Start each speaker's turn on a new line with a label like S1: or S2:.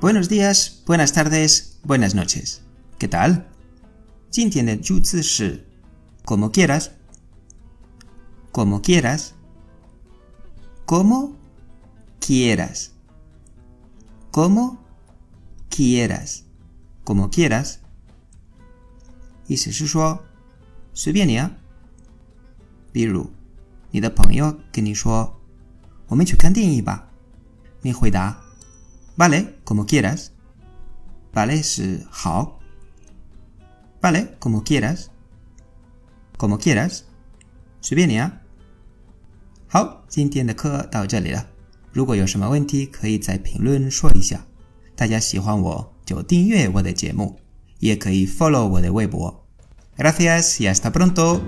S1: Buenos días, buenas tardes, buenas noches. ¿Qué tal? 今天的助词是 como quieras, como quieras, como quieras, como quieras, como quieras. 意思是说随便你啊。比如，你的朋友跟你说：“我们去看电影吧。”你回答 ：“Vale, como quieras。”“Vale” 是好。“Vale, como quieras。”“Como quieras。”随便你啊。好，今天的课到这里了。如果有什么问题，可以在评论说一下。大家喜欢我就订阅我的节目，也可以 follow 我的微博。Gracias y hasta pronto.